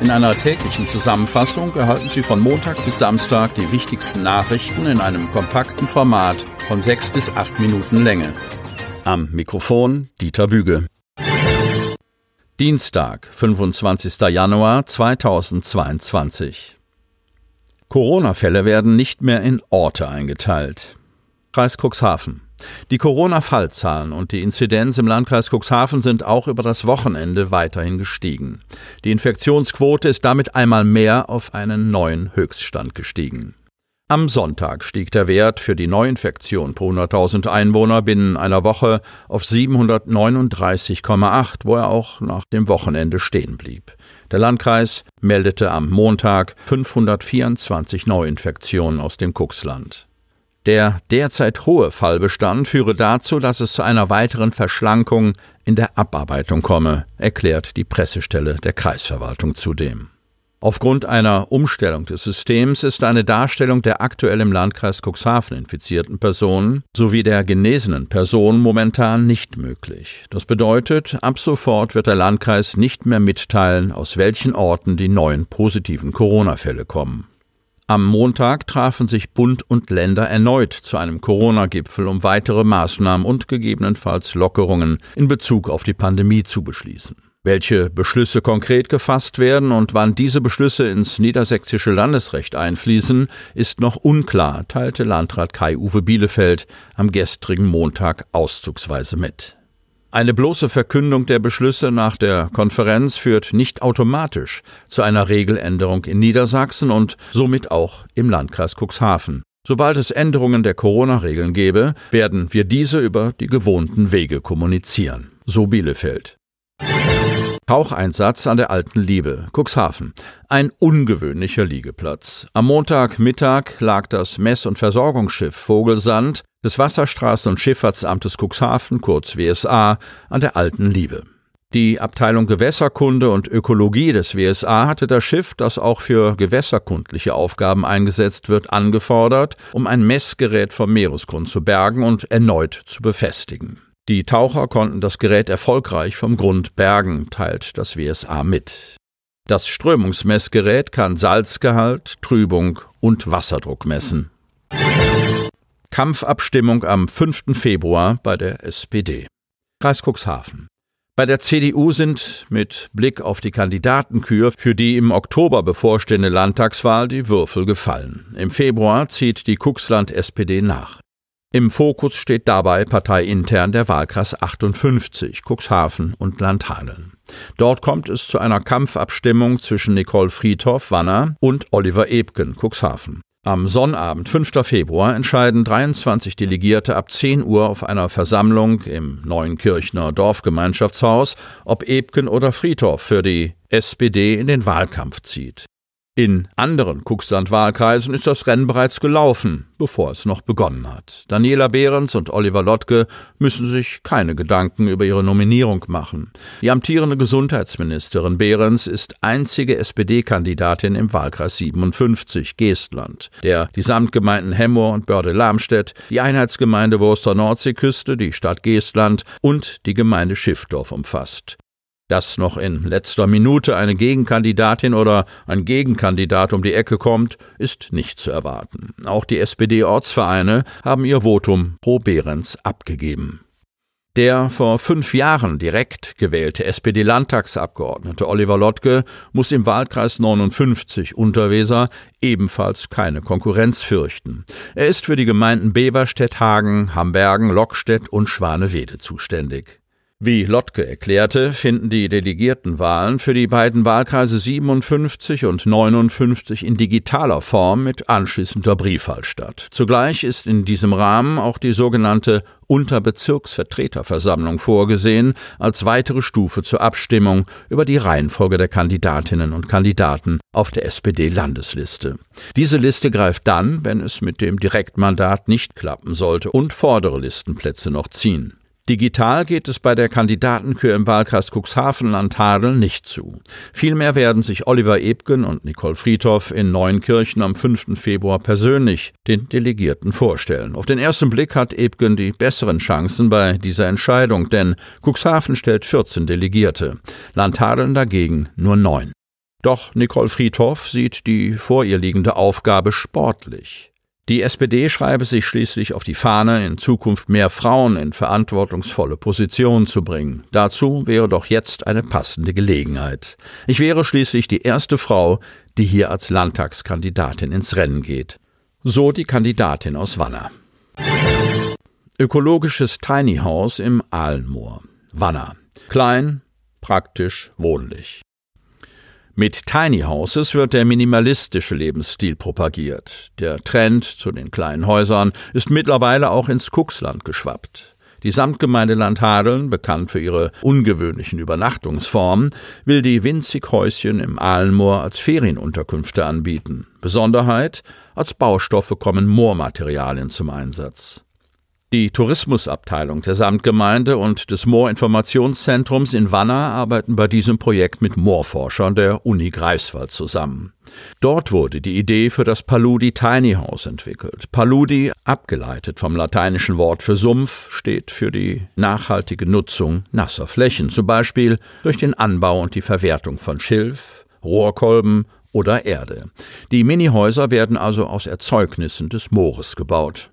In einer täglichen Zusammenfassung erhalten Sie von Montag bis Samstag die wichtigsten Nachrichten in einem kompakten Format von sechs bis acht Minuten Länge. Am Mikrofon Dieter Büge. Dienstag, 25. Januar 2022. Corona-Fälle werden nicht mehr in Orte eingeteilt. Kreis Cuxhaven. Die Corona-Fallzahlen und die Inzidenz im Landkreis Cuxhaven sind auch über das Wochenende weiterhin gestiegen. Die Infektionsquote ist damit einmal mehr auf einen neuen Höchststand gestiegen. Am Sonntag stieg der Wert für die Neuinfektion pro 100.000 Einwohner binnen einer Woche auf 739,8, wo er auch nach dem Wochenende stehen blieb. Der Landkreis meldete am Montag 524 Neuinfektionen aus dem Kuxland. Der derzeit hohe Fallbestand führe dazu, dass es zu einer weiteren Verschlankung in der Abarbeitung komme, erklärt die Pressestelle der Kreisverwaltung zudem. Aufgrund einer Umstellung des Systems ist eine Darstellung der aktuell im Landkreis Cuxhaven infizierten Personen sowie der genesenen Personen momentan nicht möglich. Das bedeutet, ab sofort wird der Landkreis nicht mehr mitteilen, aus welchen Orten die neuen positiven Corona-Fälle kommen. Am Montag trafen sich Bund und Länder erneut zu einem Corona-Gipfel, um weitere Maßnahmen und gegebenenfalls Lockerungen in Bezug auf die Pandemie zu beschließen. Welche Beschlüsse konkret gefasst werden und wann diese Beschlüsse ins niedersächsische Landesrecht einfließen, ist noch unklar, teilte Landrat Kai-Uwe Bielefeld am gestrigen Montag auszugsweise mit. Eine bloße Verkündung der Beschlüsse nach der Konferenz führt nicht automatisch zu einer Regeländerung in Niedersachsen und somit auch im Landkreis Cuxhaven. Sobald es Änderungen der Corona-Regeln gäbe, werden wir diese über die gewohnten Wege kommunizieren. So Bielefeld. Taucheinsatz an der Alten Liebe, Cuxhaven. Ein ungewöhnlicher Liegeplatz. Am Montagmittag lag das Mess- und Versorgungsschiff Vogelsand des Wasserstraßen- und Schifffahrtsamtes Cuxhaven, kurz WSA, an der Alten Liebe. Die Abteilung Gewässerkunde und Ökologie des WSA hatte das Schiff, das auch für gewässerkundliche Aufgaben eingesetzt wird, angefordert, um ein Messgerät vom Meeresgrund zu bergen und erneut zu befestigen. Die Taucher konnten das Gerät erfolgreich vom Grund bergen, teilt das WSA mit. Das Strömungsmessgerät kann Salzgehalt, Trübung und Wasserdruck messen. Kampfabstimmung am 5. Februar bei der SPD. Kreis Cuxhaven. Bei der CDU sind mit Blick auf die Kandidatenkür für die im Oktober bevorstehende Landtagswahl die Würfel gefallen. Im Februar zieht die Cuxland SPD nach. Im Fokus steht dabei parteiintern der Wahlkreis 58, Cuxhaven und Landhadeln. Dort kommt es zu einer Kampfabstimmung zwischen Nicole Friedhoff, Wanner und Oliver Ebken, Cuxhaven. Am Sonnabend, 5. Februar, entscheiden 23 Delegierte ab 10 Uhr auf einer Versammlung im Neuenkirchner Dorfgemeinschaftshaus, ob Ebken oder Friedhoff für die SPD in den Wahlkampf zieht. In anderen Kuxland-Wahlkreisen ist das Rennen bereits gelaufen, bevor es noch begonnen hat. Daniela Behrens und Oliver Lottke müssen sich keine Gedanken über ihre Nominierung machen. Die amtierende Gesundheitsministerin Behrens ist einzige SPD-Kandidatin im Wahlkreis 57 Geestland, der die Samtgemeinden Hemmoor und Börde-Lamstedt, die Einheitsgemeinde Wurster Nordseeküste, die Stadt Geestland und die Gemeinde Schiffdorf umfasst. Dass noch in letzter Minute eine Gegenkandidatin oder ein Gegenkandidat um die Ecke kommt, ist nicht zu erwarten. Auch die SPD-Ortsvereine haben ihr Votum pro Behrens abgegeben. Der vor fünf Jahren direkt gewählte SPD-Landtagsabgeordnete Oliver Lottke muss im Wahlkreis 59 Unterweser ebenfalls keine Konkurrenz fürchten. Er ist für die Gemeinden Beverstedt, Hagen, Hambergen, Lockstedt und Schwanewede zuständig. Wie Lottke erklärte, finden die Delegiertenwahlen für die beiden Wahlkreise 57 und 59 in digitaler Form mit anschließender Briefwahl statt. Zugleich ist in diesem Rahmen auch die sogenannte Unterbezirksvertreterversammlung vorgesehen als weitere Stufe zur Abstimmung über die Reihenfolge der Kandidatinnen und Kandidaten auf der SPD-Landesliste. Diese Liste greift dann, wenn es mit dem Direktmandat nicht klappen sollte und vordere Listenplätze noch ziehen. Digital geht es bei der Kandidatenkür im Wahlkreis Cuxhaven-Landhadeln nicht zu. Vielmehr werden sich Oliver Ebgen und Nicole Friedhoff in Neunkirchen am 5. Februar persönlich den Delegierten vorstellen. Auf den ersten Blick hat Ebgen die besseren Chancen bei dieser Entscheidung, denn Cuxhaven stellt 14 Delegierte, Landhadeln dagegen nur neun. Doch Nicole Friedhoff sieht die vor ihr liegende Aufgabe sportlich. Die SPD schreibe sich schließlich auf die Fahne, in Zukunft mehr Frauen in verantwortungsvolle Positionen zu bringen. Dazu wäre doch jetzt eine passende Gelegenheit. Ich wäre schließlich die erste Frau, die hier als Landtagskandidatin ins Rennen geht. So die Kandidatin aus Wanner. Ökologisches Tiny House im Aalmoor. Wanner. Klein, praktisch, wohnlich. Mit Tiny Houses wird der minimalistische Lebensstil propagiert. Der Trend zu den kleinen Häusern ist mittlerweile auch ins Kuxland geschwappt. Die Samtgemeinde Landhadeln, bekannt für ihre ungewöhnlichen Übernachtungsformen, will die winzig Häuschen im Aalenmoor als Ferienunterkünfte anbieten. Besonderheit, als Baustoffe kommen Moormaterialien zum Einsatz. Die Tourismusabteilung der Samtgemeinde und des Moorinformationszentrums in Wanner arbeiten bei diesem Projekt mit Moorforschern der Uni Greifswald zusammen. Dort wurde die Idee für das Paludi Tiny House entwickelt. Paludi, abgeleitet vom lateinischen Wort für Sumpf, steht für die nachhaltige Nutzung nasser Flächen, zum Beispiel durch den Anbau und die Verwertung von Schilf, Rohrkolben oder Erde. Die Minihäuser werden also aus Erzeugnissen des Moores gebaut.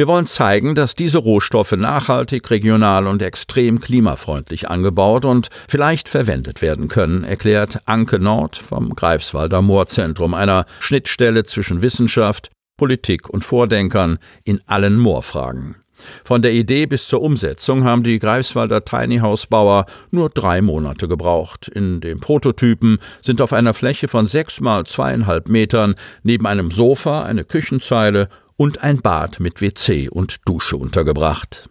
Wir wollen zeigen, dass diese Rohstoffe nachhaltig, regional und extrem klimafreundlich angebaut und vielleicht verwendet werden können, erklärt Anke Nord vom Greifswalder Moorzentrum, einer Schnittstelle zwischen Wissenschaft, Politik und Vordenkern in allen Moorfragen. Von der Idee bis zur Umsetzung haben die Greifswalder Tiny House Bauer nur drei Monate gebraucht. In dem Prototypen sind auf einer Fläche von sechs mal zweieinhalb Metern neben einem Sofa eine Küchenzeile und ein Bad mit WC und Dusche untergebracht.